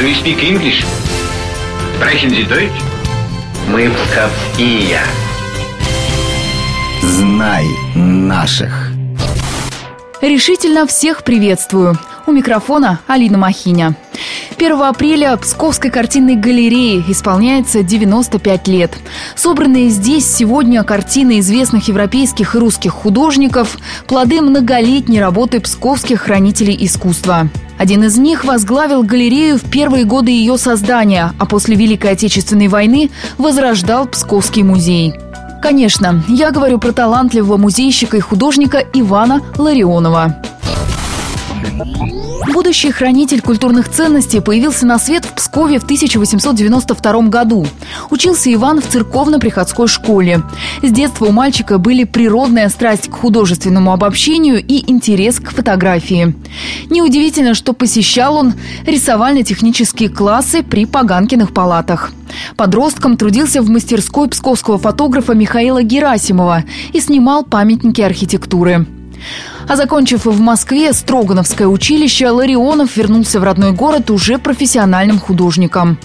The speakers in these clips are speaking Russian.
Do you speak English? Sprechen Sie Deutsch? Мы псковские. Знай наших. Решительно всех приветствую. У микрофона Алина Махиня. 1 апреля Псковской картинной галерее исполняется 95 лет. Собранные здесь сегодня картины известных европейских и русских художников – плоды многолетней работы псковских хранителей искусства. Один из них возглавил галерею в первые годы ее создания, а после Великой Отечественной войны возрождал Псковский музей. Конечно, я говорю про талантливого музейщика и художника Ивана Ларионова. Будущий хранитель культурных ценностей появился на свет в Пскове в 1892 году. Учился Иван в церковно-приходской школе. С детства у мальчика были природная страсть к художественному обобщению и интерес к фотографии. Неудивительно, что посещал он рисовально-технические классы при Поганкиных палатах. Подростком трудился в мастерской псковского фотографа Михаила Герасимова и снимал памятники архитектуры. А закончив в Москве Строгановское училище, Ларионов вернулся в родной город уже профессиональным художником.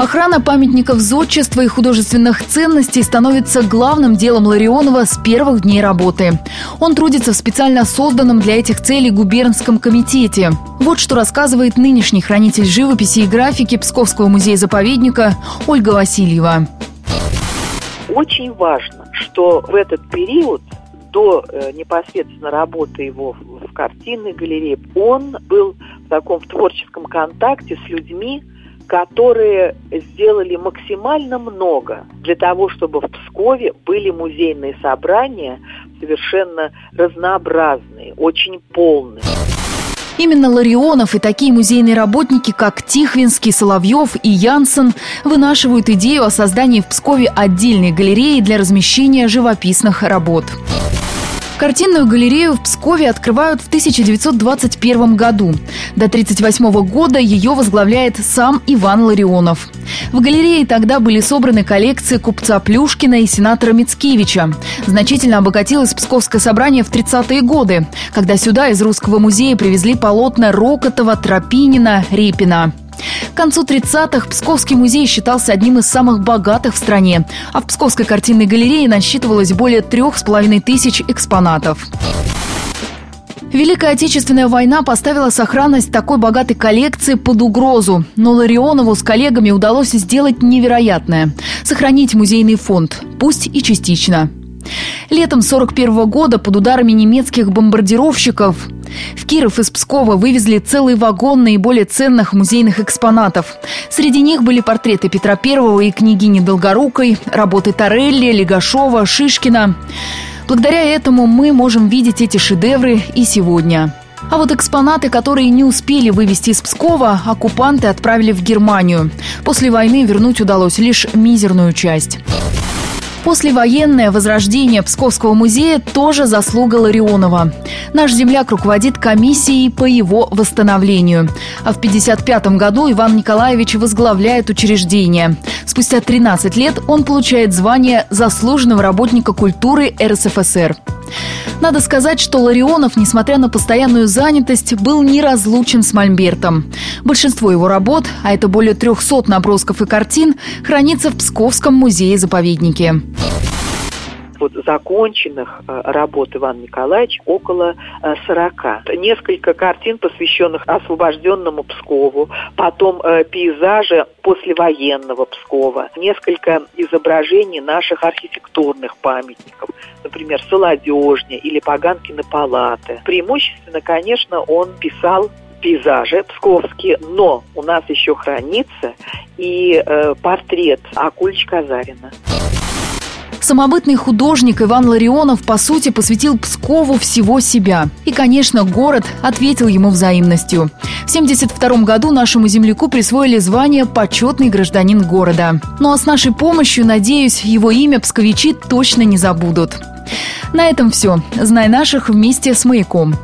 Охрана памятников зодчества и художественных ценностей становится главным делом Ларионова с первых дней работы. Он трудится в специально созданном для этих целей губернском комитете. Вот что рассказывает нынешний хранитель живописи и графики Псковского музея-заповедника Ольга Васильева. Очень важно, что в этот период до э, непосредственно работы его в, картинной галерее, он был в таком творческом контакте с людьми, которые сделали максимально много для того, чтобы в Пскове были музейные собрания совершенно разнообразные, очень полные. Именно Ларионов и такие музейные работники, как Тихвинский, Соловьев и Янсен, вынашивают идею о создании в Пскове отдельной галереи для размещения живописных работ. Картинную галерею в Пскове открывают в 1921 году. До 1938 года ее возглавляет сам Иван Ларионов. В галерее тогда были собраны коллекции купца Плюшкина и сенатора Мицкевича. Значительно обогатилось Псковское собрание в 30-е годы, когда сюда из Русского музея привезли полотна Рокотова, Тропинина, Репина. Концу 30-х Псковский музей считался одним из самых богатых в стране, а в Псковской картинной галерее насчитывалось более трех с половиной тысяч экспонатов. Великая Отечественная война поставила сохранность такой богатой коллекции под угрозу, но Ларионову с коллегами удалось сделать невероятное – сохранить музейный фонд, пусть и частично. Летом 1941 года под ударами немецких бомбардировщиков в Киров из Пскова вывезли целый вагон наиболее ценных музейных экспонатов. Среди них были портреты Петра I и княгини Долгорукой, работы Торелли, Легашова, Шишкина. Благодаря этому мы можем видеть эти шедевры и сегодня. А вот экспонаты, которые не успели вывести из Пскова, оккупанты отправили в Германию. После войны вернуть удалось лишь мизерную часть. Послевоенное возрождение Псковского музея тоже заслуга Ларионова. Наш земляк руководит комиссией по его восстановлению. А в 1955 году Иван Николаевич возглавляет учреждение. Спустя 13 лет он получает звание заслуженного работника культуры РСФСР. Надо сказать, что Ларионов, несмотря на постоянную занятость, был неразлучен с Мольбертом. Большинство его работ, а это более 300 набросков и картин, хранится в Псковском музее-заповеднике вот законченных э, работ Ивана Николаевича около 40. Э, Несколько картин, посвященных освобожденному Пскову, потом э, пейзажи послевоенного Пскова, несколько изображений наших архитектурных памятников, например, Солодежня или Поганкины палаты. Преимущественно, конечно, он писал пейзажи псковские, но у нас еще хранится и э, портрет Акульч Казарина. Самобытный художник Иван Ларионов, по сути, посвятил Пскову всего себя. И, конечно, город ответил ему взаимностью. В 1972 году нашему земляку присвоили звание «Почетный гражданин города». Ну а с нашей помощью, надеюсь, его имя псковичи точно не забудут. На этом все. Знай наших вместе с «Маяком».